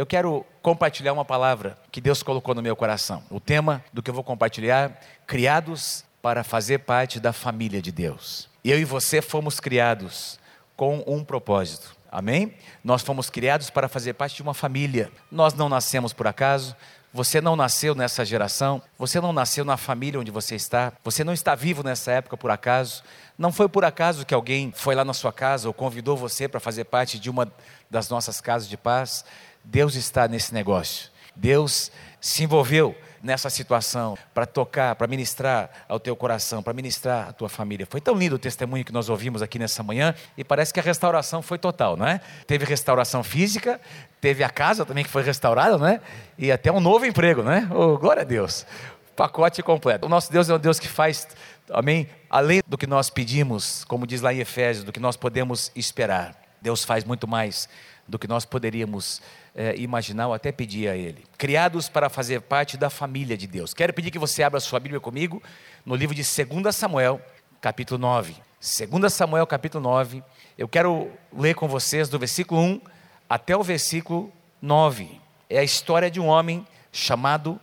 eu quero compartilhar uma palavra que Deus colocou no meu coração. O tema do que eu vou compartilhar: criados para fazer parte da família de Deus. Eu e você fomos criados com um propósito. Amém? Nós fomos criados para fazer parte de uma família. Nós não nascemos por acaso. Você não nasceu nessa geração, você não nasceu na família onde você está, você não está vivo nessa época por acaso. Não foi por acaso que alguém foi lá na sua casa ou convidou você para fazer parte de uma das nossas casas de paz. Deus está nesse negócio. Deus se envolveu nessa situação para tocar, para ministrar ao teu coração, para ministrar à tua família. Foi tão lindo o testemunho que nós ouvimos aqui nessa manhã e parece que a restauração foi total, não é? Teve restauração física, teve a casa também que foi restaurada, não é? E até um novo emprego, não é? Oh, glória a Deus. Pacote completo. O nosso Deus é um Deus que faz, amém, além do que nós pedimos, como diz lá em Efésios, do que nós podemos esperar. Deus faz muito mais do que nós poderíamos é, imaginar ou até pedir a Ele. Criados para fazer parte da família de Deus. Quero pedir que você abra sua Bíblia comigo no livro de 2 Samuel, capítulo 9. 2 Samuel, capítulo 9. Eu quero ler com vocês do versículo 1 até o versículo 9. É a história de um homem chamado.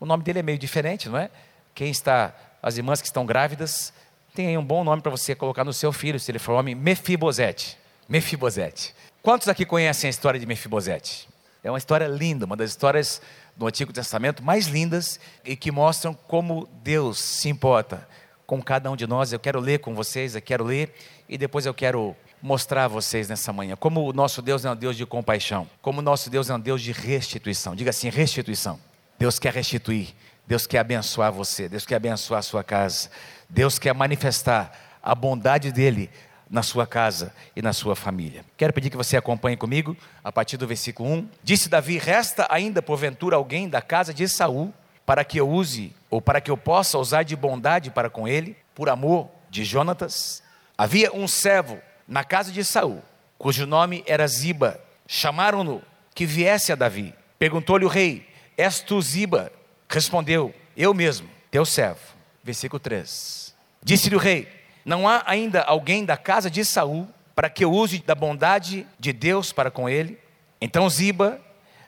O nome dele é meio diferente, não é? Quem está, as irmãs que estão grávidas, tem aí um bom nome para você colocar no seu filho, se ele for homem, Mefibosete. Mefibosete. Quantos aqui conhecem a história de Mefibosete? É uma história linda, uma das histórias do Antigo Testamento mais lindas e que mostram como Deus se importa com cada um de nós. Eu quero ler com vocês, eu quero ler e depois eu quero mostrar a vocês nessa manhã como o nosso Deus é um Deus de compaixão, como o nosso Deus é um Deus de restituição. Diga assim: restituição. Deus quer restituir, Deus quer abençoar você, Deus quer abençoar a sua casa, Deus quer manifestar a bondade dele na sua casa e na sua família. Quero pedir que você acompanhe comigo a partir do versículo 1. Disse Davi: Resta ainda porventura alguém da casa de Saul para que eu use ou para que eu possa usar de bondade para com ele, por amor de Jonatas? Havia um servo na casa de Saul, cujo nome era Ziba. Chamaram-no que viesse a Davi. Perguntou-lhe o rei: És tu Ziba? Respondeu: Eu mesmo, teu servo. Versículo 3. Disse-lhe o rei: não há ainda alguém da casa de Saul para que eu use da bondade de Deus para com ele? Então Ziba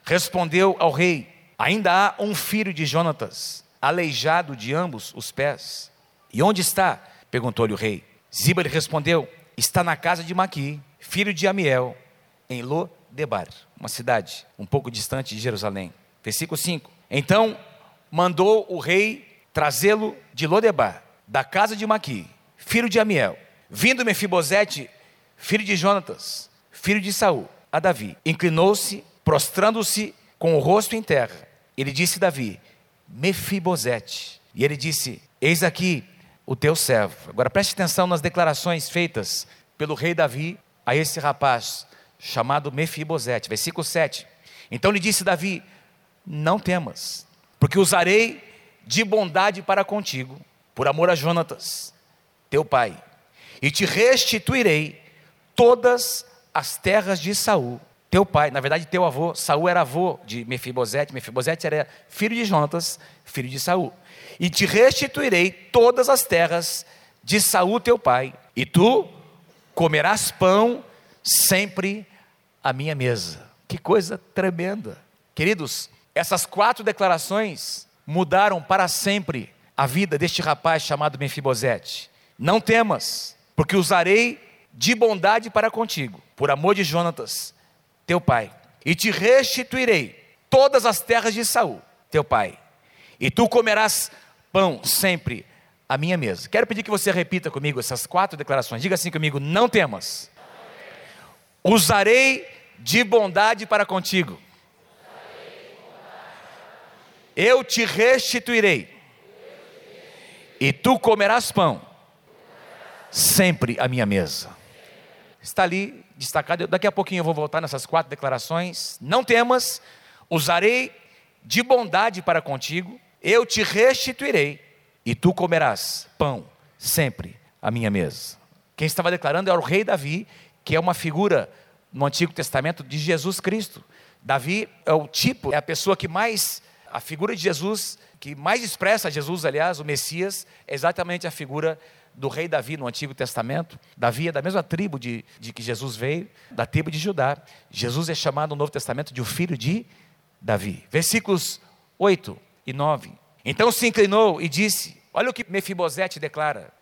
respondeu ao rei: Ainda há um filho de Jonatas, aleijado de ambos os pés. E onde está? perguntou-lhe o rei. Ziba lhe respondeu: Está na casa de Maqui, filho de Amiel, em Lodebar, uma cidade um pouco distante de Jerusalém. Versículo 5. Então mandou o rei trazê-lo de Lodebar, da casa de Maqui, filho de Amiel, vindo Mefibosete, filho de Jonatas, filho de Saul, a Davi, inclinou-se, prostrando-se com o rosto em terra. Ele disse a Davi: Mefibosete. E ele disse: Eis aqui o teu servo. Agora preste atenção nas declarações feitas pelo rei Davi a esse rapaz chamado Mefibosete. Versículo 7. Então lhe disse Davi: Não temas, porque usarei de bondade para contigo, por amor a Jonatas, teu pai, e te restituirei todas as terras de Saul, teu pai, na verdade teu avô, Saul era avô de Mefibosete, Mefibosete era filho de Jonatas, filho de Saul. E te restituirei todas as terras de Saul teu pai, e tu comerás pão sempre à minha mesa. Que coisa tremenda. Queridos, essas quatro declarações mudaram para sempre a vida deste rapaz chamado Mefibosete. Não temas, porque usarei de bondade para contigo, por amor de Jonatas, teu pai, e te restituirei todas as terras de Saul, teu pai, e tu comerás pão sempre à minha mesa. Quero pedir que você repita comigo essas quatro declarações. Diga assim comigo: não temas. Usarei de bondade para contigo. Eu te restituirei. E tu comerás pão sempre à minha mesa. Está ali destacado. Daqui a pouquinho eu vou voltar nessas quatro declarações. Não temas, usarei de bondade para contigo, eu te restituirei, e tu comerás pão sempre à minha mesa. Quem estava declarando era o rei Davi, que é uma figura no Antigo Testamento de Jesus Cristo. Davi é o tipo, é a pessoa que mais, a figura de Jesus, que mais expressa Jesus, aliás, o Messias, é exatamente a figura do rei Davi no Antigo Testamento. Davi é da mesma tribo de, de que Jesus veio, da tribo de Judá. Jesus é chamado no Novo Testamento de o filho de Davi. Versículos 8 e 9. Então se inclinou e disse: Olha o que Mefibosete declara.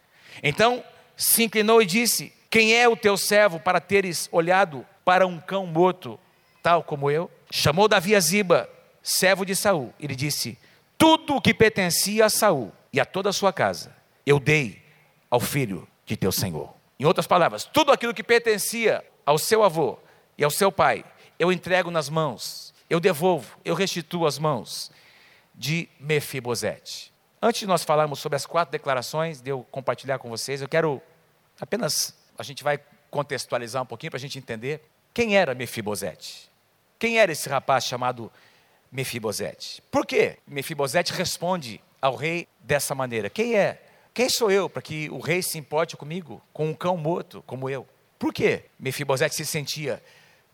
Então se inclinou e disse: Quem é o teu servo para teres olhado para um cão morto, tal como eu? Chamou Davi a Ziba, servo de Saul, e lhe disse: Tudo o que pertencia a Saul e a toda a sua casa, eu dei ao filho de teu senhor. Em outras palavras, tudo aquilo que pertencia ao seu avô e ao seu pai, eu entrego nas mãos, eu devolvo, eu restituo as mãos de Mefibosete. Antes de nós falarmos sobre as quatro declarações, de eu compartilhar com vocês, eu quero apenas, a gente vai contextualizar um pouquinho para a gente entender quem era Mefibosete. Quem era esse rapaz chamado Mefibosete? Por que Mefibosete responde ao rei dessa maneira? Quem é? Quem sou eu para que o rei se importe comigo, com um cão morto como eu? Por que Mefibosete se sentia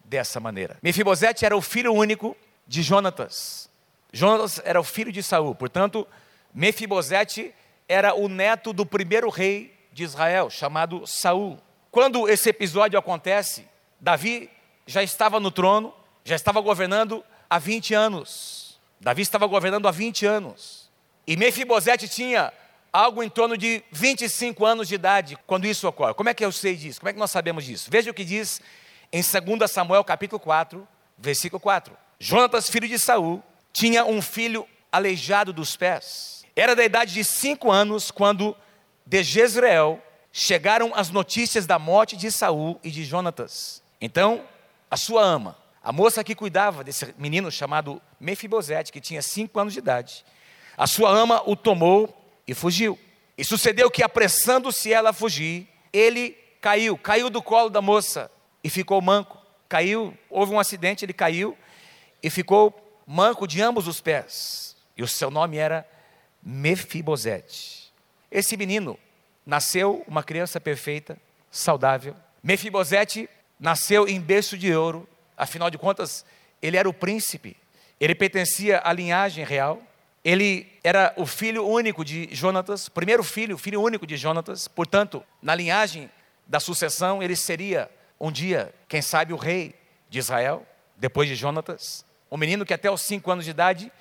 dessa maneira? Mefibosete era o filho único de Jonatas. Jonatas era o filho de Saul, portanto, Mefibosete era o neto do primeiro rei de Israel, chamado Saul. Quando esse episódio acontece, Davi já estava no trono, já estava governando há 20 anos. Davi estava governando há 20 anos. E Mefibosete tinha algo em torno de 25 anos de idade quando isso ocorre. Como é que eu sei disso? Como é que nós sabemos disso? Veja o que diz em 2 Samuel capítulo 4, versículo 4. Jonatas, filho de Saul, tinha um filho aleijado dos pés era da idade de cinco anos quando de Jezreel chegaram as notícias da morte de Saul e de Jonatas. Então, a sua ama, a moça que cuidava desse menino chamado Mefibosete, que tinha cinco anos de idade, a sua ama o tomou e fugiu. E sucedeu que, apressando-se ela a fugir, ele caiu, caiu do colo da moça e ficou manco. Caiu, houve um acidente, ele caiu e ficou manco de ambos os pés. E o seu nome era Mefibosete. Esse menino nasceu uma criança perfeita, saudável. Mefibosete nasceu em berço de ouro, afinal de contas, ele era o príncipe, ele pertencia à linhagem real. Ele era o filho único de Jonatas, primeiro filho, filho único de Jonatas, portanto, na linhagem da sucessão, ele seria um dia, quem sabe, o rei de Israel, depois de Jonatas. Um menino que até os cinco anos de idade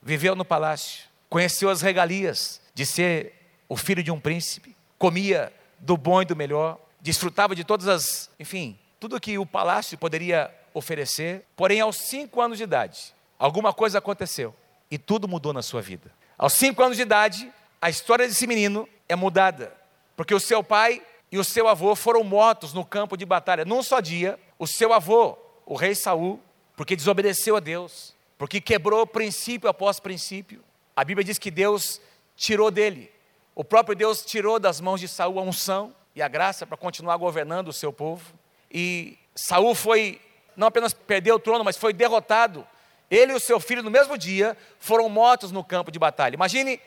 viveu no palácio conheceu as regalias de ser o filho de um príncipe, comia do bom e do melhor, desfrutava de todas as, enfim, tudo que o palácio poderia oferecer. Porém, aos cinco anos de idade, alguma coisa aconteceu e tudo mudou na sua vida. Aos cinco anos de idade, a história desse menino é mudada, porque o seu pai e o seu avô foram mortos no campo de batalha. Num só dia, o seu avô, o rei Saul, porque desobedeceu a Deus, porque quebrou princípio após princípio, a Bíblia diz que Deus tirou dele, o próprio Deus tirou das mãos de Saul a unção e a graça para continuar governando o seu povo. E Saul foi, não apenas perdeu o trono, mas foi derrotado. Ele e o seu filho, no mesmo dia, foram mortos no campo de batalha. Imagine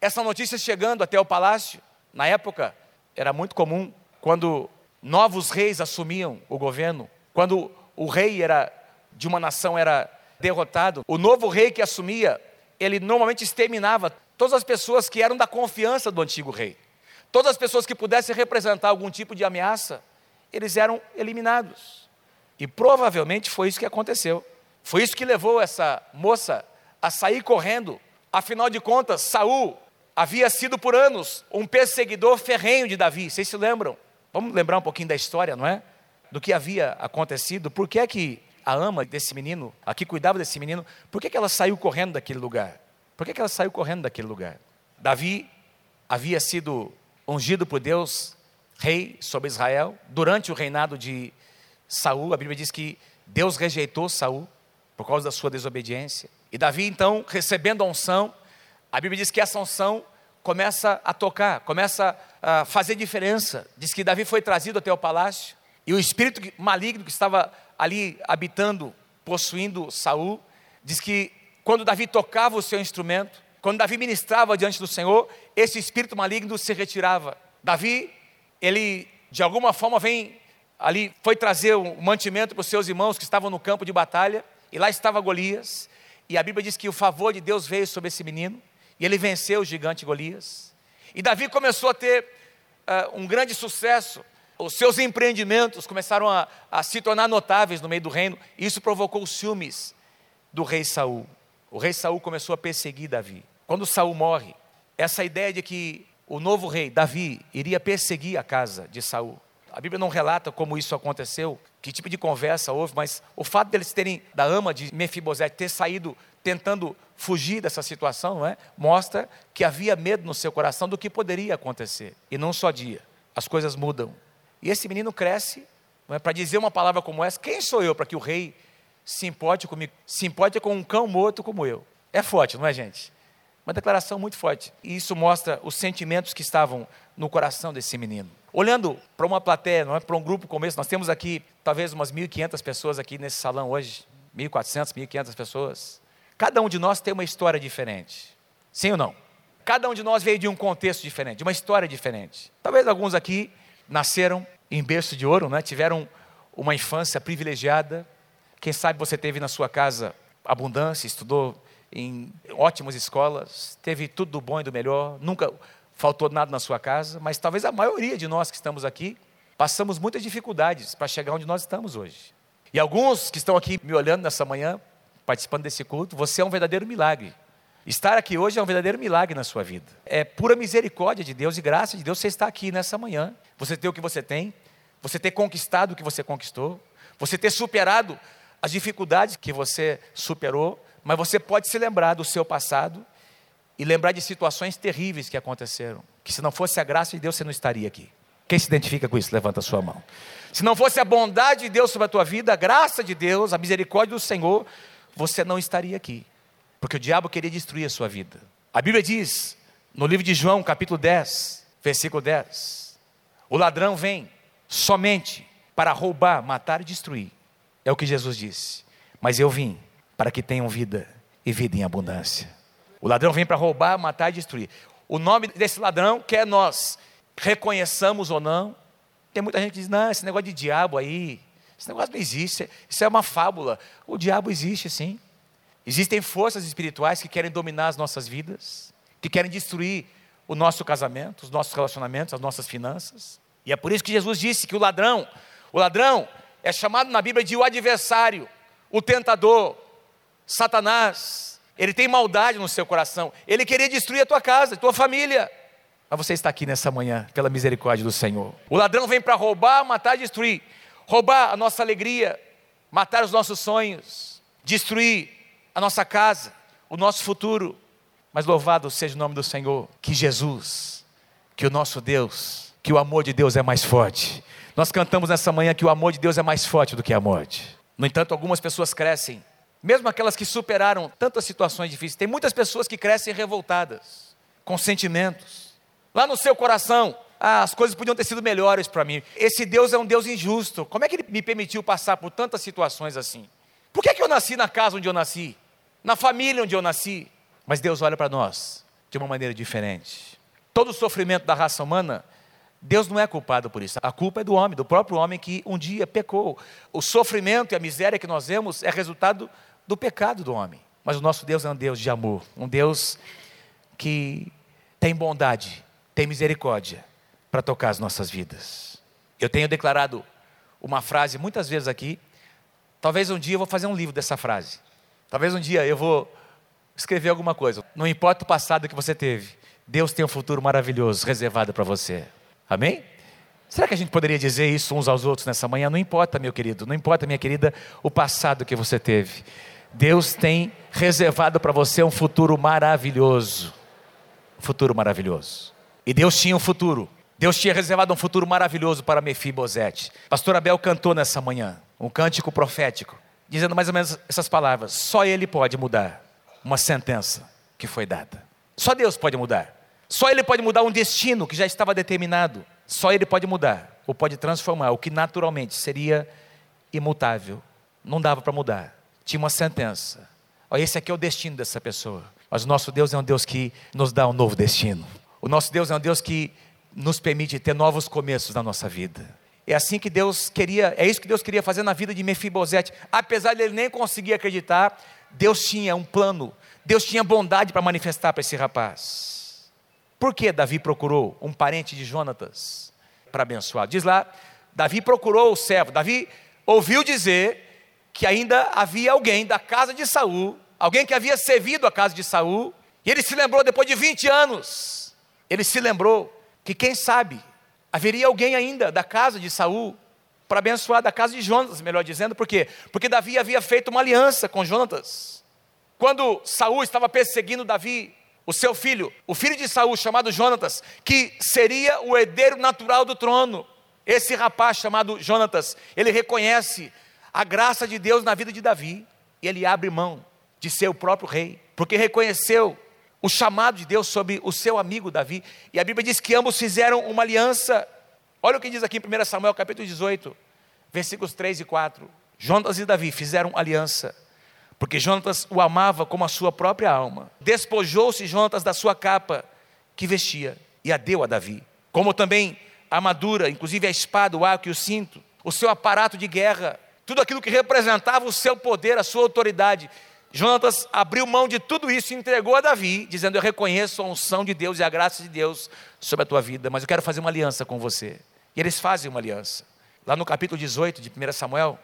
essa notícia chegando até o palácio. Na época, era muito comum, quando novos reis assumiam o governo, quando o rei era de uma nação era derrotado, o novo rei que assumia ele normalmente exterminava todas as pessoas que eram da confiança do antigo rei. Todas as pessoas que pudessem representar algum tipo de ameaça, eles eram eliminados. E provavelmente foi isso que aconteceu. Foi isso que levou essa moça a sair correndo. Afinal de contas, Saul havia sido por anos um perseguidor ferrenho de Davi. Vocês se lembram? Vamos lembrar um pouquinho da história, não é? Do que havia acontecido. Por que é que a ama desse menino, a que cuidava desse menino, por que, que ela saiu correndo daquele lugar? Por que, que ela saiu correndo daquele lugar? Davi havia sido ungido por Deus, rei sobre Israel, durante o reinado de Saul. A Bíblia diz que Deus rejeitou Saul por causa da sua desobediência. E Davi, então, recebendo a unção, a Bíblia diz que essa unção começa a tocar, começa a fazer diferença. Diz que Davi foi trazido até o palácio e o espírito maligno que estava ali habitando, possuindo Saul, diz que quando Davi tocava o seu instrumento, quando Davi ministrava diante do Senhor, esse espírito maligno se retirava. Davi, ele de alguma forma vem ali, foi trazer um mantimento para os seus irmãos que estavam no campo de batalha, e lá estava Golias, e a Bíblia diz que o favor de Deus veio sobre esse menino, e ele venceu o gigante Golias. E Davi começou a ter uh, um grande sucesso. Os seus empreendimentos começaram a, a se tornar notáveis no meio do reino. E isso provocou os ciúmes do rei Saul. O rei Saul começou a perseguir Davi. Quando Saul morre, essa ideia de que o novo rei, Davi, iria perseguir a casa de Saul. A Bíblia não relata como isso aconteceu, que tipo de conversa houve, mas o fato deles terem, da ama de Mefibosete, ter saído tentando fugir dessa situação, não é? mostra que havia medo no seu coração do que poderia acontecer. E não só dia, as coisas mudam. E esse menino cresce é? para dizer uma palavra como essa: quem sou eu para que o rei se importe comigo, se importe com um cão morto como eu? É forte, não é, gente? Uma declaração muito forte. E isso mostra os sentimentos que estavam no coração desse menino. Olhando para uma plateia, não é para um grupo como esse, nós temos aqui talvez umas 1.500 pessoas aqui nesse salão hoje, 1.400, 1.500 pessoas. Cada um de nós tem uma história diferente. Sim ou não? Cada um de nós veio de um contexto diferente, de uma história diferente. Talvez alguns aqui nasceram em berço de ouro, né? tiveram uma infância privilegiada. Quem sabe você teve na sua casa abundância, estudou em ótimas escolas, teve tudo do bom e do melhor, nunca faltou nada na sua casa, mas talvez a maioria de nós que estamos aqui passamos muitas dificuldades para chegar onde nós estamos hoje. E alguns que estão aqui me olhando nessa manhã, participando desse culto, você é um verdadeiro milagre. Estar aqui hoje é um verdadeiro milagre na sua vida. É pura misericórdia de Deus e graça de Deus você estar aqui nessa manhã. Você ter o que você tem, você ter conquistado o que você conquistou, você ter superado as dificuldades que você superou, mas você pode se lembrar do seu passado e lembrar de situações terríveis que aconteceram. Que se não fosse a graça de Deus, você não estaria aqui. Quem se identifica com isso? Levanta a sua mão. Se não fosse a bondade de Deus sobre a tua vida, a graça de Deus, a misericórdia do Senhor, você não estaria aqui. Porque o diabo queria destruir a sua vida. A Bíblia diz, no livro de João, capítulo 10, versículo 10: O ladrão vem somente para roubar, matar e destruir. É o que Jesus disse. Mas eu vim para que tenham vida e vida em abundância. O ladrão vem para roubar, matar e destruir. O nome desse ladrão quer nós reconheçamos ou não. Tem muita gente que diz: não, esse negócio de diabo aí, esse negócio não existe, isso é uma fábula. O diabo existe sim. Existem forças espirituais que querem dominar as nossas vidas, que querem destruir o nosso casamento, os nossos relacionamentos, as nossas finanças. E é por isso que Jesus disse que o ladrão, o ladrão é chamado na Bíblia de o adversário, o tentador, Satanás, ele tem maldade no seu coração, ele queria destruir a tua casa, a tua família. Mas você está aqui nessa manhã, pela misericórdia do Senhor. O ladrão vem para roubar, matar e destruir. Roubar a nossa alegria, matar os nossos sonhos, destruir a nossa casa, o nosso futuro. Mas louvado seja o nome do Senhor, que Jesus, que o nosso Deus, que o amor de Deus é mais forte. Nós cantamos nessa manhã que o amor de Deus é mais forte do que a morte. No entanto, algumas pessoas crescem mesmo aquelas que superaram tantas situações difíceis, tem muitas pessoas que crescem revoltadas, com sentimentos. Lá no seu coração, ah, as coisas podiam ter sido melhores para mim. Esse Deus é um Deus injusto. Como é que ele me permitiu passar por tantas situações assim? Por que, é que eu nasci na casa onde eu nasci? Na família onde eu nasci? Mas Deus olha para nós de uma maneira diferente. Todo o sofrimento da raça humana Deus não é culpado por isso. A culpa é do homem, do próprio homem que um dia pecou. O sofrimento e a miséria que nós vemos é resultado do pecado do homem. Mas o nosso Deus é um Deus de amor, um Deus que tem bondade, tem misericórdia para tocar as nossas vidas. Eu tenho declarado uma frase muitas vezes aqui. Talvez um dia eu vou fazer um livro dessa frase. Talvez um dia eu vou escrever alguma coisa. Não importa o passado que você teve, Deus tem um futuro maravilhoso reservado para você. Amém? Será que a gente poderia dizer isso uns aos outros nessa manhã? Não importa, meu querido, não importa, minha querida, o passado que você teve. Deus tem reservado para você um futuro maravilhoso. Futuro maravilhoso. E Deus tinha um futuro. Deus tinha reservado um futuro maravilhoso para Mefibosete. Pastor Abel cantou nessa manhã um cântico profético, dizendo mais ou menos essas palavras: só ele pode mudar uma sentença que foi dada. Só Deus pode mudar. Só ele pode mudar um destino que já estava determinado. Só ele pode mudar ou pode transformar o que naturalmente seria imutável. Não dava para mudar tinha uma sentença. Olha, esse aqui é o destino dessa pessoa. Mas o nosso Deus é um Deus que nos dá um novo destino. O nosso Deus é um Deus que nos permite ter novos começos na nossa vida. É assim que Deus queria, é isso que Deus queria fazer na vida de Mefibosete. Apesar de ele nem conseguir acreditar, Deus tinha um plano, Deus tinha bondade para manifestar para esse rapaz. Por que Davi procurou um parente de Jonatas para abençoar? Diz lá, Davi procurou o servo. Davi ouviu dizer que ainda havia alguém da casa de Saul, alguém que havia servido a casa de Saul, e ele se lembrou depois de 20 anos. Ele se lembrou que quem sabe haveria alguém ainda da casa de Saul para abençoar da casa de Jonatas, melhor dizendo, por quê? Porque Davi havia feito uma aliança com Jonatas. Quando Saul estava perseguindo Davi, o seu filho, o filho de Saul, chamado Jonatas, que seria o herdeiro natural do trono. Esse rapaz chamado Jonatas, ele reconhece a graça de Deus na vida de Davi e ele abre mão de ser o próprio rei, porque reconheceu o chamado de Deus sobre o seu amigo Davi. E a Bíblia diz que ambos fizeram uma aliança. Olha o que diz aqui em 1 Samuel capítulo 18, versículos 3 e 4. Jonatas e Davi fizeram aliança porque Jonatas o amava como a sua própria alma. Despojou-se Jonatas da sua capa que vestia e a deu a Davi, como também a armadura, inclusive a espada, o arco e o cinto, o seu aparato de guerra, tudo aquilo que representava o seu poder, a sua autoridade. Jonatas abriu mão de tudo isso e entregou a Davi, dizendo: Eu reconheço a unção de Deus e a graça de Deus sobre a tua vida, mas eu quero fazer uma aliança com você. E eles fazem uma aliança. Lá no capítulo 18 de 1 Samuel,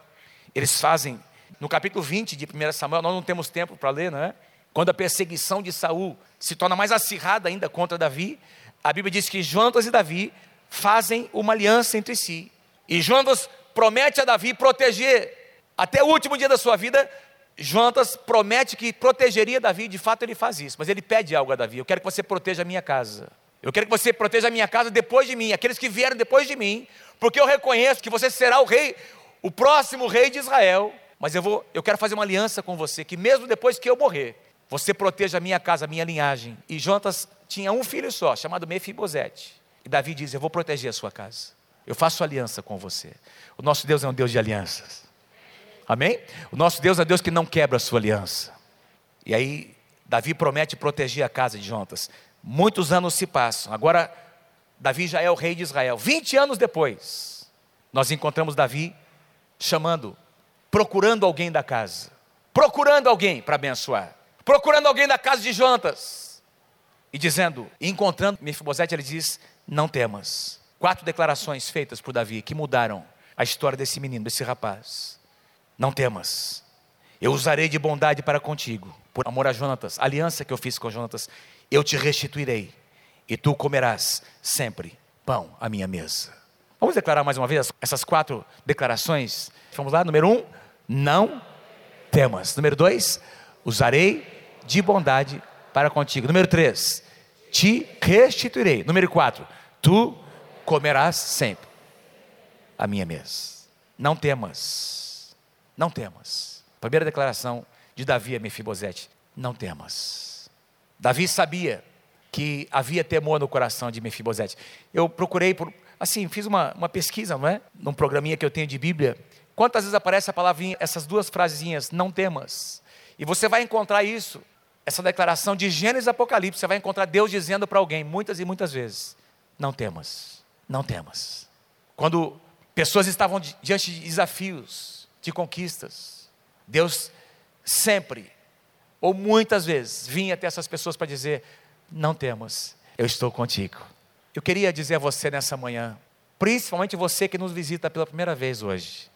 eles fazem no capítulo 20 de 1 Samuel, nós não temos tempo para ler, não é? Quando a perseguição de Saul se torna mais acirrada ainda contra Davi, a Bíblia diz que Jonatas e Davi fazem uma aliança entre si. E Jonatas promete a Davi proteger até o último dia da sua vida. Jonatas promete que protegeria Davi, de fato ele faz isso, mas ele pede algo a Davi: Eu quero que você proteja a minha casa. Eu quero que você proteja a minha casa depois de mim, aqueles que vieram depois de mim, porque eu reconheço que você será o rei, o próximo rei de Israel, mas eu vou, eu quero fazer uma aliança com você, que mesmo depois que eu morrer, você proteja a minha casa, a minha linhagem. E Jonatas tinha um filho só, chamado Mefibosete. E Davi diz: Eu vou proteger a sua casa. Eu faço aliança com você. O nosso Deus é um Deus de alianças. Amém? O nosso Deus é um Deus que não quebra a sua aliança. E aí, Davi promete proteger a casa de Jonatas. Muitos anos se passam. Agora, Davi já é o rei de Israel. 20 anos depois, nós encontramos Davi chamando procurando alguém da casa, procurando alguém para abençoar, procurando alguém da casa de Jonatas, e dizendo, encontrando Mefibosete, ele diz: Não temas. Quatro declarações feitas por Davi que mudaram a história desse menino, desse rapaz. Não temas, eu usarei de bondade para contigo, por amor a Jonatas, a aliança que eu fiz com Jonatas, eu te restituirei, e tu comerás sempre pão à minha mesa. Vamos declarar mais uma vez essas quatro declarações? Vamos lá, número um, não temas. Número dois, usarei de bondade para contigo. Número três, te restituirei. Número quatro, tu comerás sempre a minha mesa. Não temas, não temas. Primeira declaração de Davi a Mefibosete: não temas. Davi sabia que havia temor no coração de Mefibosete. Eu procurei por, assim, fiz uma, uma pesquisa, não é? Num programinha que eu tenho de Bíblia, Quantas vezes aparece a palavrinha, essas duas frasezinhas, não temas? E você vai encontrar isso, essa declaração de Gênesis e Apocalipse, você vai encontrar Deus dizendo para alguém, muitas e muitas vezes, não temas, não temas. Quando pessoas estavam diante de desafios, de conquistas, Deus sempre, ou muitas vezes, vinha até essas pessoas para dizer, não temas, eu estou contigo. Eu queria dizer a você nessa manhã, principalmente você que nos visita pela primeira vez hoje,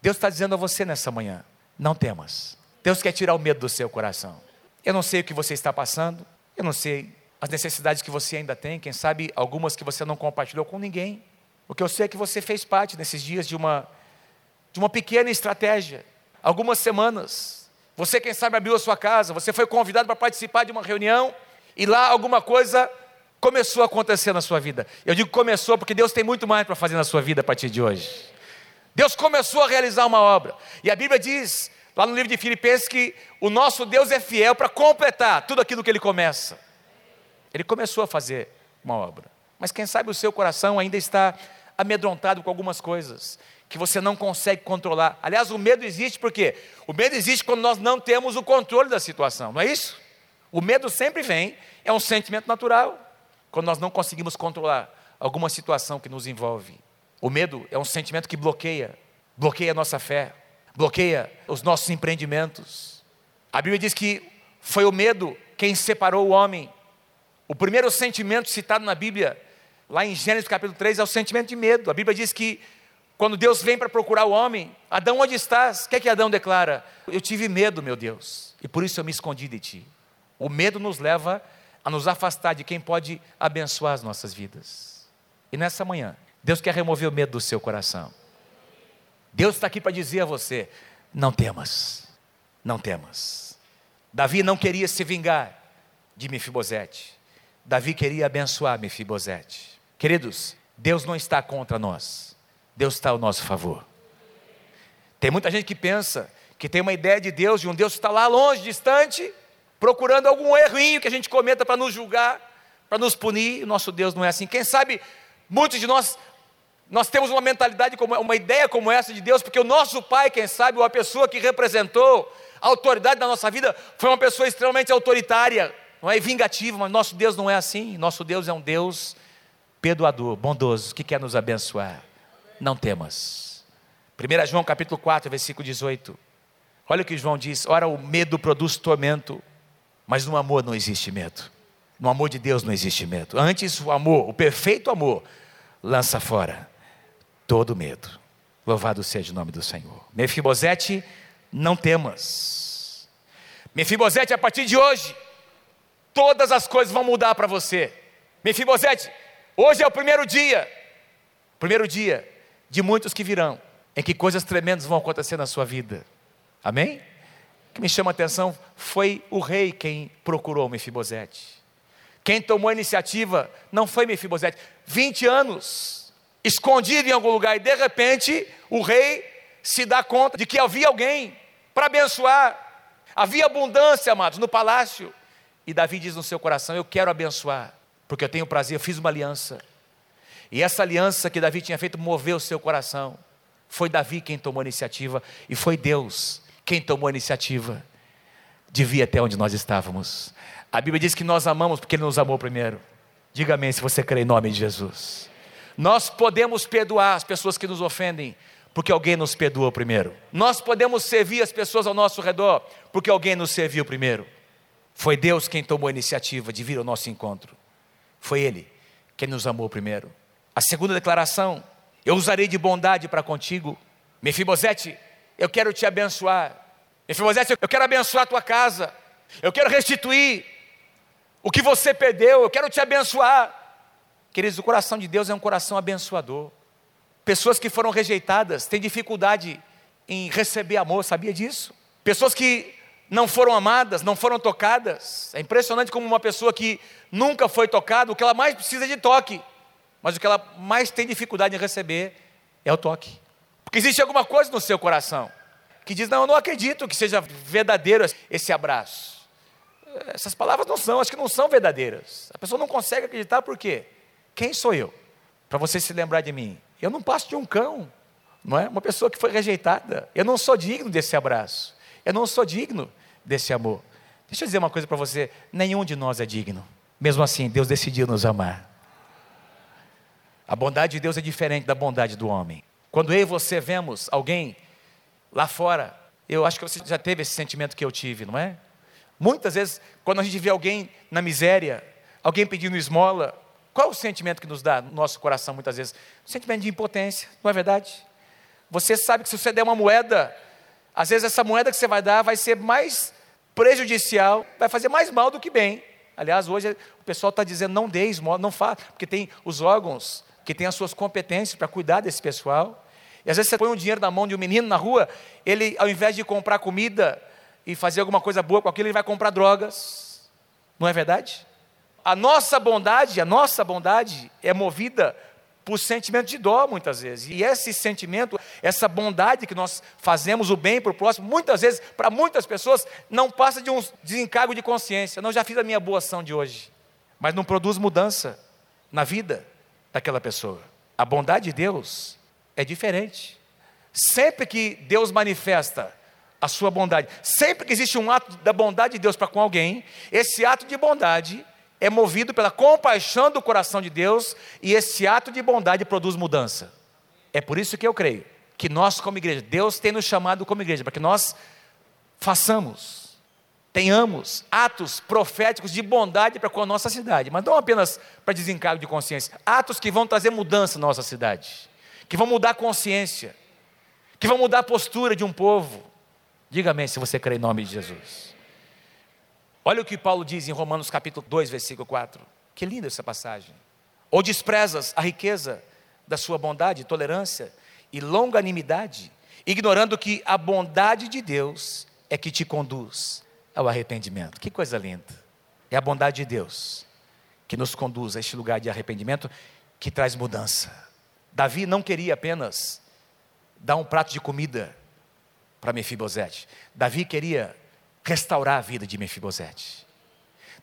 Deus está dizendo a você nessa manhã: não temas. Deus quer tirar o medo do seu coração. Eu não sei o que você está passando, eu não sei as necessidades que você ainda tem, quem sabe algumas que você não compartilhou com ninguém. O que eu sei é que você fez parte nesses dias de uma, de uma pequena estratégia, algumas semanas. Você, quem sabe, abriu a sua casa, você foi convidado para participar de uma reunião e lá alguma coisa começou a acontecer na sua vida. Eu digo começou porque Deus tem muito mais para fazer na sua vida a partir de hoje. Deus começou a realizar uma obra. E a Bíblia diz, lá no livro de Filipenses, que o nosso Deus é fiel para completar tudo aquilo que ele começa. Ele começou a fazer uma obra. Mas quem sabe o seu coração ainda está amedrontado com algumas coisas que você não consegue controlar. Aliás, o medo existe porque o medo existe quando nós não temos o controle da situação, não é isso? O medo sempre vem, é um sentimento natural, quando nós não conseguimos controlar alguma situação que nos envolve. O medo é um sentimento que bloqueia, bloqueia a nossa fé, bloqueia os nossos empreendimentos. A Bíblia diz que foi o medo quem separou o homem O primeiro sentimento citado na Bíblia, lá em Gênesis capítulo 3, é o sentimento de medo. A Bíblia diz que quando Deus vem para procurar o homem, Adão, onde estás? O que é que Adão declara? Eu tive medo, meu Deus, e por isso eu me escondi de ti. O medo nos leva a nos afastar de quem pode abençoar as nossas vidas. E nessa manhã, Deus quer remover o medo do seu coração. Deus está aqui para dizer a você: não temas, não temas. Davi não queria se vingar de Mefibosete. Davi queria abençoar Mefibosete. Queridos, Deus não está contra nós. Deus está ao nosso favor. Tem muita gente que pensa que tem uma ideia de Deus, de um Deus que está lá longe, distante, procurando algum errinho que a gente cometa para nos julgar, para nos punir. O nosso Deus não é assim. Quem sabe muitos de nós nós temos uma mentalidade como uma ideia como essa de Deus, porque o nosso pai, quem sabe, ou a pessoa que representou a autoridade da nossa vida, foi uma pessoa extremamente autoritária, não é vingativa, mas nosso Deus não é assim. Nosso Deus é um Deus perdoador, bondoso, que quer nos abençoar. Não temas. 1 João capítulo 4, versículo 18. Olha o que João diz: ora, o medo produz tormento, mas no amor não existe medo. No amor de Deus não existe medo. Antes, o amor, o perfeito amor, lança fora todo medo. Louvado seja o nome do Senhor. Mefibosete, não temas. Mefibosete, a partir de hoje, todas as coisas vão mudar para você. Mefibosete, hoje é o primeiro dia, primeiro dia de muitos que virão, em que coisas tremendas vão acontecer na sua vida. Amém? O que me chama a atenção foi o rei quem procurou Mefibosete. Quem tomou a iniciativa não foi Mefibosete. 20 anos escondido em algum lugar, e de repente o rei se dá conta de que havia alguém para abençoar. Havia abundância, amados, no palácio. E Davi diz no seu coração: Eu quero abençoar, porque eu tenho prazer, eu fiz uma aliança. E essa aliança que Davi tinha feito moveu o seu coração. Foi Davi quem tomou a iniciativa, e foi Deus quem tomou a iniciativa de vir até onde nós estávamos. A Bíblia diz que nós amamos porque Ele nos amou primeiro. Diga amém se você crê em nome de Jesus. Nós podemos perdoar as pessoas que nos ofendem, porque alguém nos perdoou primeiro. Nós podemos servir as pessoas ao nosso redor, porque alguém nos serviu primeiro. Foi Deus quem tomou a iniciativa de vir ao nosso encontro. Foi Ele quem nos amou primeiro. A segunda declaração: Eu usarei de bondade para contigo. Mefibosete, eu quero te abençoar. Mefibosete, eu quero abençoar a tua casa. Eu quero restituir o que você perdeu. Eu quero te abençoar. Queridos, o coração de Deus é um coração abençoador. Pessoas que foram rejeitadas têm dificuldade em receber amor, sabia disso? Pessoas que não foram amadas, não foram tocadas. É impressionante como uma pessoa que nunca foi tocada, o que ela mais precisa é de toque, mas o que ela mais tem dificuldade em receber é o toque. Porque existe alguma coisa no seu coração que diz: Não, eu não acredito que seja verdadeiro esse abraço. Essas palavras não são, acho que não são verdadeiras. A pessoa não consegue acreditar por quê? Quem sou eu? Para você se lembrar de mim. Eu não passo de um cão, não é? Uma pessoa que foi rejeitada. Eu não sou digno desse abraço. Eu não sou digno desse amor. Deixa eu dizer uma coisa para você: nenhum de nós é digno. Mesmo assim, Deus decidiu nos amar. A bondade de Deus é diferente da bondade do homem. Quando eu e você vemos alguém lá fora, eu acho que você já teve esse sentimento que eu tive, não é? Muitas vezes, quando a gente vê alguém na miséria, alguém pedindo esmola, qual é o sentimento que nos dá no nosso coração muitas vezes? O sentimento de impotência, não é verdade? Você sabe que se você der uma moeda, às vezes essa moeda que você vai dar vai ser mais prejudicial, vai fazer mais mal do que bem. Aliás, hoje o pessoal está dizendo não dê esmola, não faça, porque tem os órgãos que têm as suas competências para cuidar desse pessoal. E às vezes você põe um dinheiro na mão de um menino na rua, ele ao invés de comprar comida e fazer alguma coisa boa com aquilo, ele vai comprar drogas. Não é verdade? a nossa bondade, a nossa bondade é movida por sentimento de dó muitas vezes. E esse sentimento, essa bondade que nós fazemos o bem para o próximo, muitas vezes, para muitas pessoas, não passa de um desencargo de consciência. Não, já fiz a minha boa ação de hoje. Mas não produz mudança na vida daquela pessoa. A bondade de Deus é diferente. Sempre que Deus manifesta a sua bondade, sempre que existe um ato da bondade de Deus para com alguém, esse ato de bondade é movido pela compaixão do coração de Deus e esse ato de bondade produz mudança. É por isso que eu creio que nós, como igreja, Deus tem nos chamado como igreja, para que nós façamos tenhamos atos proféticos de bondade para com a nossa cidade, mas não apenas para desencargo de consciência, atos que vão trazer mudança na nossa cidade, que vão mudar a consciência, que vão mudar a postura de um povo. Diga amém se você crê em nome de Jesus. Olha o que Paulo diz em Romanos capítulo 2, versículo 4. Que linda essa passagem. Ou desprezas a riqueza da sua bondade, tolerância e longanimidade, ignorando que a bondade de Deus é que te conduz ao arrependimento. Que coisa linda. É a bondade de Deus que nos conduz a este lugar de arrependimento que traz mudança. Davi não queria apenas dar um prato de comida para Mefibosete. Davi queria restaurar a vida de Mefibosete.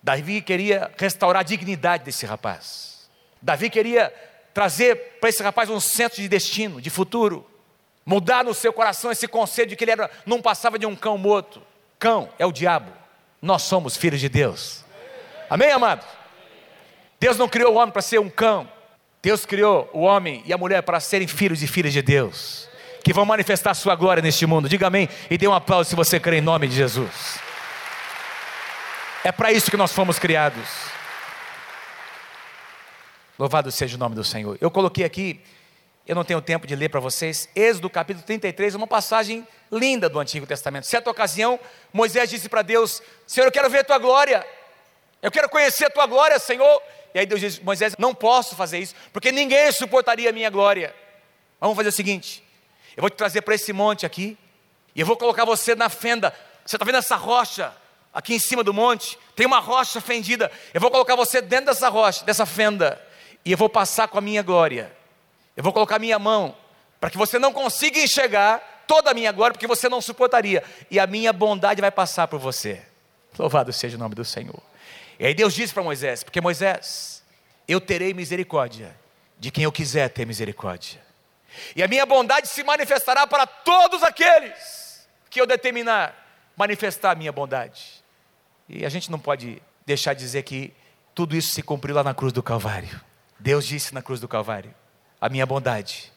Davi queria restaurar a dignidade desse rapaz. Davi queria trazer para esse rapaz um centro de destino, de futuro. Mudar no seu coração esse conceito de que ele era, não passava de um cão morto. Cão é o diabo. Nós somos filhos de Deus. Amém, amado? Deus não criou o homem para ser um cão. Deus criou o homem e a mulher para serem filhos e filhas de Deus. Que vão manifestar sua glória neste mundo. Diga amém e dê um aplauso se você crê em nome de Jesus. É para isso que nós fomos criados. Louvado seja o nome do Senhor. Eu coloquei aqui, eu não tenho tempo de ler para vocês, Êxodo capítulo 33, uma passagem linda do Antigo Testamento. Certa ocasião, Moisés disse para Deus: Senhor, eu quero ver a tua glória, eu quero conhecer a tua glória, Senhor. E aí Deus disse: Moisés, não posso fazer isso, porque ninguém suportaria a minha glória. Vamos fazer o seguinte: eu vou te trazer para esse monte aqui, e eu vou colocar você na fenda. Você está vendo essa rocha aqui em cima do monte? Tem uma rocha fendida. Eu vou colocar você dentro dessa rocha, dessa fenda e eu vou passar com a minha glória. Eu vou colocar a minha mão para que você não consiga enxergar toda a minha glória, porque você não suportaria, e a minha bondade vai passar por você. Louvado seja o nome do Senhor. E aí Deus disse para Moisés: Porque Moisés, eu terei misericórdia de quem eu quiser ter misericórdia, e a minha bondade se manifestará para todos aqueles que eu determinar manifestar a minha bondade. E a gente não pode deixar de dizer que tudo isso se cumpriu lá na cruz do Calvário. Deus disse na cruz do Calvário: A minha bondade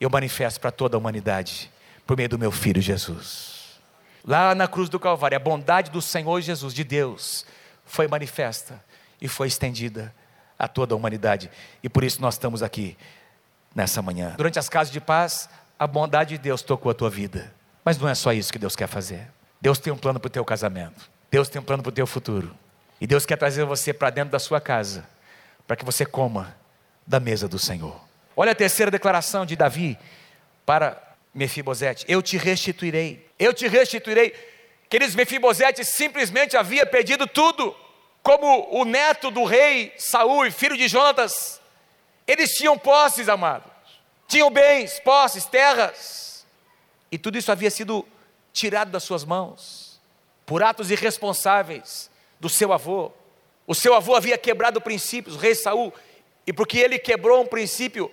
eu manifesto para toda a humanidade por meio do meu filho Jesus. Lá na cruz do Calvário, a bondade do Senhor Jesus, de Deus, foi manifesta e foi estendida a toda a humanidade. E por isso nós estamos aqui nessa manhã. Durante as casas de paz, a bondade de Deus tocou a tua vida. Mas não é só isso que Deus quer fazer. Deus tem um plano para o teu casamento. Deus tem um plano para o teu futuro. E Deus quer trazer você para dentro da sua casa, para que você coma da mesa do Senhor. Olha a terceira declaração de Davi para Mefibosete: Eu te restituirei, eu te restituirei. Queridos, Mefibosete simplesmente havia pedido tudo, como o neto do rei Saul filho de Jonatas. Eles tinham posses, amados, tinham bens, posses, terras, e tudo isso havia sido tirado das suas mãos por atos irresponsáveis do seu avô. O seu avô havia quebrado princípios, o rei Saul e porque ele quebrou um princípio,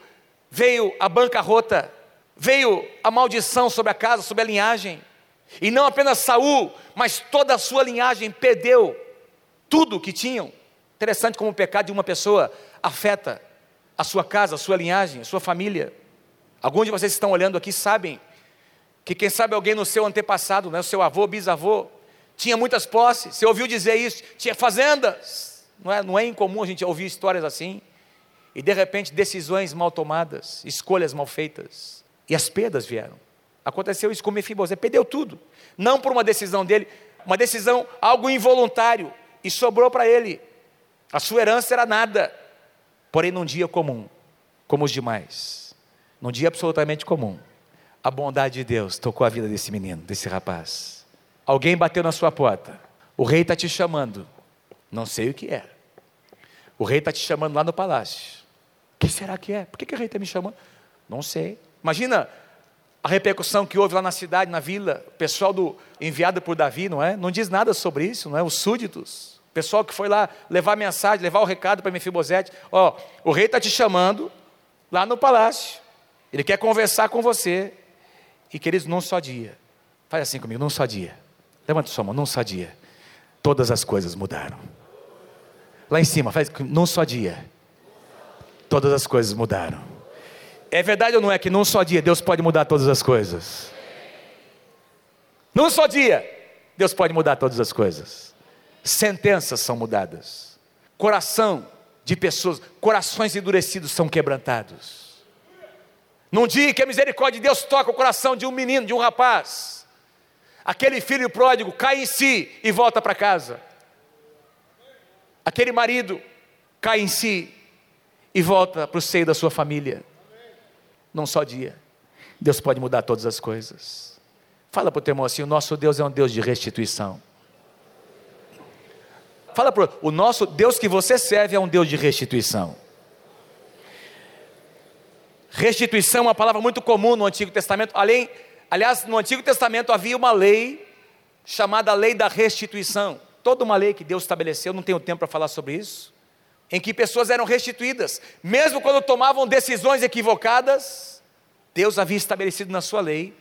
veio a bancarrota, veio a maldição sobre a casa, sobre a linhagem. E não apenas Saul, mas toda a sua linhagem perdeu tudo que tinham. Interessante como o pecado de uma pessoa afeta a sua casa, a sua linhagem, a sua família. Alguns de vocês que estão olhando aqui sabem que quem sabe alguém no seu antepassado, né, o seu avô, bisavô, tinha muitas posses. Você ouviu dizer isso? Tinha fazendas. Não é, não é incomum a gente ouvir histórias assim. E de repente, decisões mal tomadas, escolhas mal feitas. E as perdas vieram. Aconteceu isso com Mefibosete, perdeu tudo. Não por uma decisão dele, uma decisão, algo involuntário. E sobrou para ele. A sua herança era nada. Porém, num dia comum, como os demais, num dia absolutamente comum, a bondade de Deus tocou a vida desse menino, desse rapaz. Alguém bateu na sua porta. O rei está te chamando. Não sei o que é. O rei está te chamando lá no palácio. O que será que é? Por que, que o rei está me chamando? Não sei. Imagina a repercussão que houve lá na cidade, na vila, pessoal do enviado por Davi, não é? Não diz nada sobre isso, não é? Os súditos, pessoal que foi lá levar mensagem, levar o recado para Mefibosete, ó, o rei está te chamando lá no palácio. Ele quer conversar com você. E queridos, num só dia. Faz assim comigo, num só dia. Levanta sua mão, num só dia. Todas as coisas mudaram. Lá em cima, faz num só dia todas as coisas mudaram. É verdade ou não é que num só dia Deus pode mudar todas as coisas? Num só dia. Deus pode mudar todas as coisas. Sentenças são mudadas. Coração de pessoas, corações endurecidos são quebrantados. Num dia que a misericórdia de Deus toca o coração de um menino, de um rapaz, aquele filho pródigo cai em si e volta para casa. Aquele marido cai em si e volta para o seio da sua família. Num só dia. Deus pode mudar todas as coisas. Fala para o teu irmão assim: o nosso Deus é um Deus de restituição. Fala para o nosso Deus que você serve é um Deus de restituição. Restituição é uma palavra muito comum no Antigo Testamento. Além, aliás, no Antigo Testamento havia uma lei chamada lei da restituição. Toda uma lei que Deus estabeleceu, não tenho tempo para falar sobre isso, em que pessoas eram restituídas, mesmo quando tomavam decisões equivocadas, Deus havia estabelecido na sua lei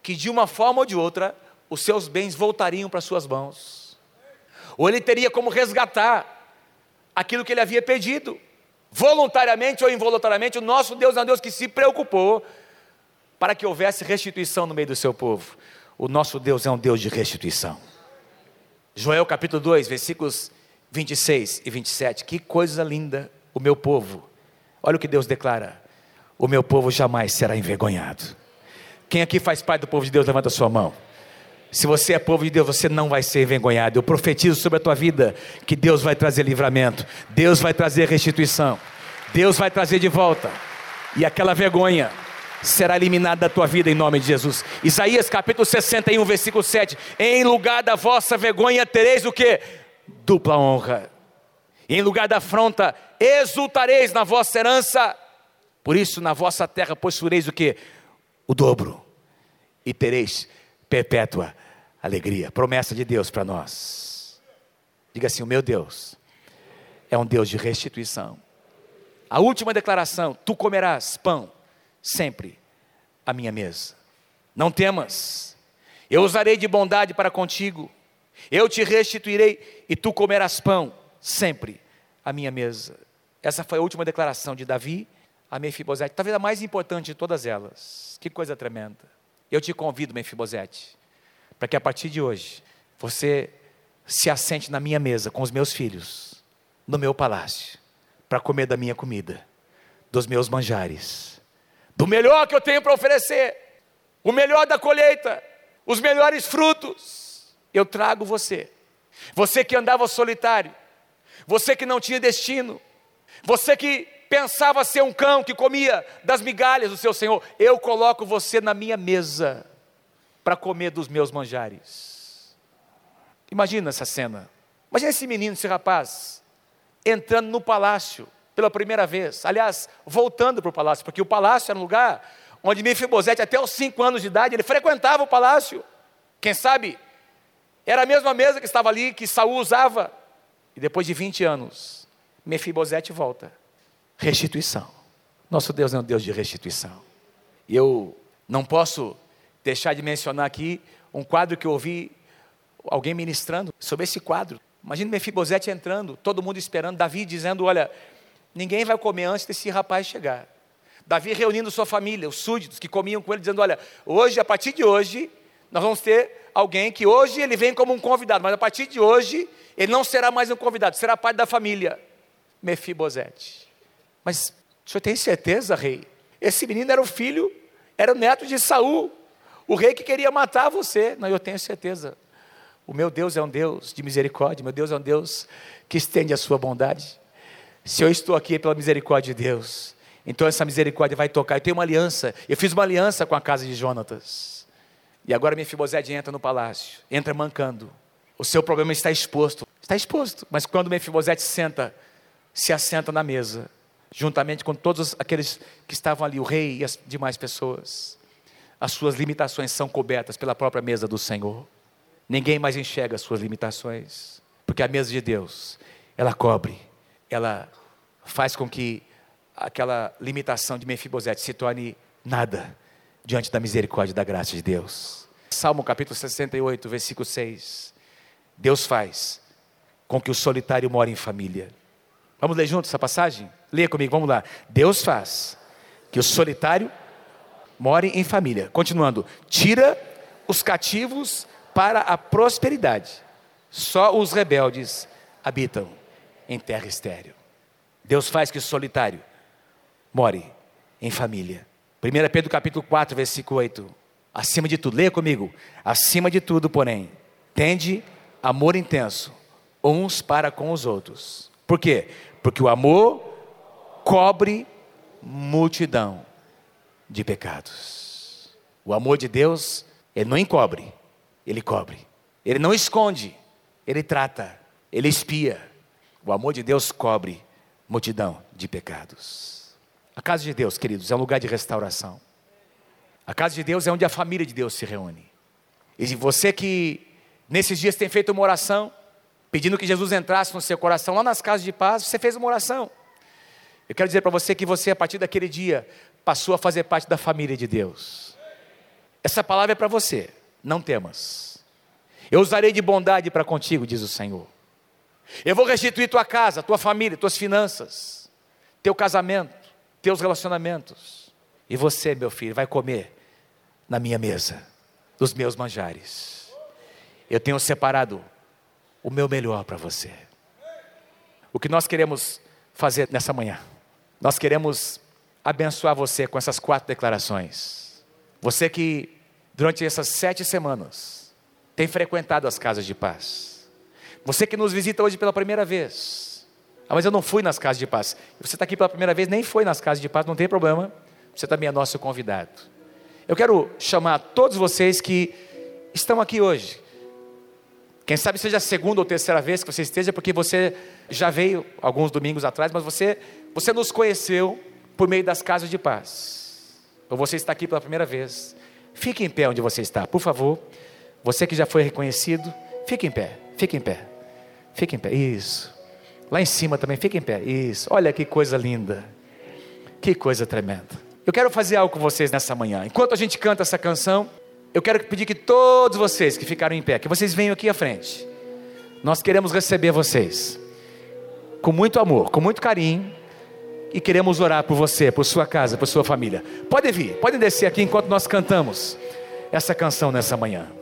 que de uma forma ou de outra os seus bens voltariam para suas mãos. Ou ele teria como resgatar aquilo que ele havia pedido voluntariamente ou involuntariamente, o nosso Deus é um Deus que se preocupou para que houvesse restituição no meio do seu povo. O nosso Deus é um Deus de restituição. Joel capítulo 2, versículos 26 e 27. Que coisa linda, o meu povo. Olha o que Deus declara: O meu povo jamais será envergonhado. Quem aqui faz parte do povo de Deus, levanta a sua mão. Se você é povo de Deus, você não vai ser envergonhado. Eu profetizo sobre a tua vida que Deus vai trazer livramento, Deus vai trazer restituição, Deus vai trazer de volta, e aquela vergonha será eliminada da tua vida em nome de Jesus. Isaías capítulo 61, versículo 7: Em lugar da vossa vergonha tereis o que? Dupla honra. Em lugar da afronta, exultareis na vossa herança. Por isso, na vossa terra possuireis o que? O dobro. E tereis perpétua alegria. Promessa de Deus para nós. Diga assim: o meu Deus é um Deus de restituição. A última declaração: tu comerás pão sempre à minha mesa. Não temas, eu usarei de bondade para contigo, eu te restituirei e tu comerás pão sempre à minha mesa. Essa foi a última declaração de Davi a Mefibosete, talvez a mais importante de todas elas. Que coisa tremenda. Eu te convido, Mefibosete, para que a partir de hoje você se assente na minha mesa com os meus filhos, no meu palácio, para comer da minha comida, dos meus manjares, do melhor que eu tenho para oferecer, o melhor da colheita, os melhores frutos. Eu trago você, você que andava solitário, você que não tinha destino, você que pensava ser um cão que comia das migalhas do seu Senhor, eu coloco você na minha mesa para comer dos meus manjares. Imagina essa cena. Imagina esse menino, esse rapaz, entrando no palácio pela primeira vez. Aliás, voltando para o palácio, porque o palácio era um lugar onde Mefibosete, até os cinco anos de idade, ele frequentava o palácio. Quem sabe, era a mesma mesa que estava ali, que Saul usava. E depois de 20 anos, Mefibosete volta. Restituição. Nosso Deus é um Deus de restituição. E eu não posso deixar de mencionar aqui um quadro que eu ouvi alguém ministrando sobre esse quadro. Imagina Mefibosete entrando, todo mundo esperando, Davi dizendo: Olha, ninguém vai comer antes desse rapaz chegar. Davi reunindo sua família, os súditos que comiam com ele, dizendo: Olha, hoje, a partir de hoje, nós vamos ter alguém que hoje ele vem como um convidado, mas a partir de hoje, ele não será mais um convidado, será parte da família. Mefibosete. Mas o senhor tem certeza, rei? Esse menino era o filho, era o neto de Saul. O rei que queria matar você. Não, eu tenho certeza. O meu Deus é um Deus de misericórdia, meu Deus é um Deus que estende a sua bondade. Se eu estou aqui pela misericórdia de Deus, então essa misericórdia vai tocar. Eu tenho uma aliança, eu fiz uma aliança com a casa de Jonatas. E agora Mefibosete entra no palácio, entra mancando. O seu problema está exposto. Está exposto. Mas quando Mefibosete senta, se assenta na mesa, juntamente com todos aqueles que estavam ali, o rei e as demais pessoas as suas limitações são cobertas pela própria mesa do Senhor. Ninguém mais enxerga as suas limitações, porque a mesa de Deus, ela cobre, ela faz com que aquela limitação de Mefibosete se torne nada diante da misericórdia e da graça de Deus. Salmo capítulo 68, versículo 6. Deus faz com que o solitário more em família. Vamos ler juntos essa passagem? Leia comigo, vamos lá. Deus faz que o solitário more em família. Continuando, tira os cativos para a prosperidade. Só os rebeldes habitam em terra estéril. Deus faz que o solitário more em família. 1 Pedro capítulo 4, versículo 8. Acima de tudo, leia comigo. Acima de tudo, porém, tende amor intenso uns para com os outros. Por quê? Porque o amor cobre multidão de pecados. O amor de Deus, ele não encobre, ele cobre. Ele não esconde, ele trata, ele espia. O amor de Deus cobre multidão de pecados. A casa de Deus, queridos, é um lugar de restauração. A casa de Deus é onde a família de Deus se reúne. E você que nesses dias tem feito uma oração, pedindo que Jesus entrasse no seu coração, lá nas casas de paz, você fez uma oração. Eu quero dizer para você que você, a partir daquele dia, passou a fazer parte da família de Deus. Essa palavra é para você, não temas. Eu usarei de bondade para contigo, diz o Senhor. Eu vou restituir tua casa, tua família, tuas finanças, teu casamento, teus relacionamentos. E você, meu filho, vai comer na minha mesa, dos meus manjares. Eu tenho separado o meu melhor para você. O que nós queremos fazer nessa manhã? Nós queremos abençoar você com essas quatro declarações. Você que, durante essas sete semanas, tem frequentado as casas de paz. Você que nos visita hoje pela primeira vez. Ah, mas eu não fui nas casas de paz. Você está aqui pela primeira vez, nem foi nas casas de paz, não tem problema. Você também é nosso convidado. Eu quero chamar todos vocês que estão aqui hoje, quem sabe seja a segunda ou terceira vez que você esteja, porque você já veio alguns domingos atrás, mas você, você nos conheceu por meio das casas de paz. Ou você está aqui pela primeira vez. Fique em pé onde você está, por favor. Você que já foi reconhecido, fique em pé, fique em pé. Fique em pé, isso. Lá em cima também, fique em pé, isso. Olha que coisa linda. Que coisa tremenda. Eu quero fazer algo com vocês nessa manhã. Enquanto a gente canta essa canção, eu quero pedir que todos vocês que ficaram em pé, que vocês venham aqui à frente. Nós queremos receber vocês com muito amor, com muito carinho e queremos orar por você, por sua casa, por sua família. Podem vir, podem descer aqui enquanto nós cantamos essa canção nessa manhã.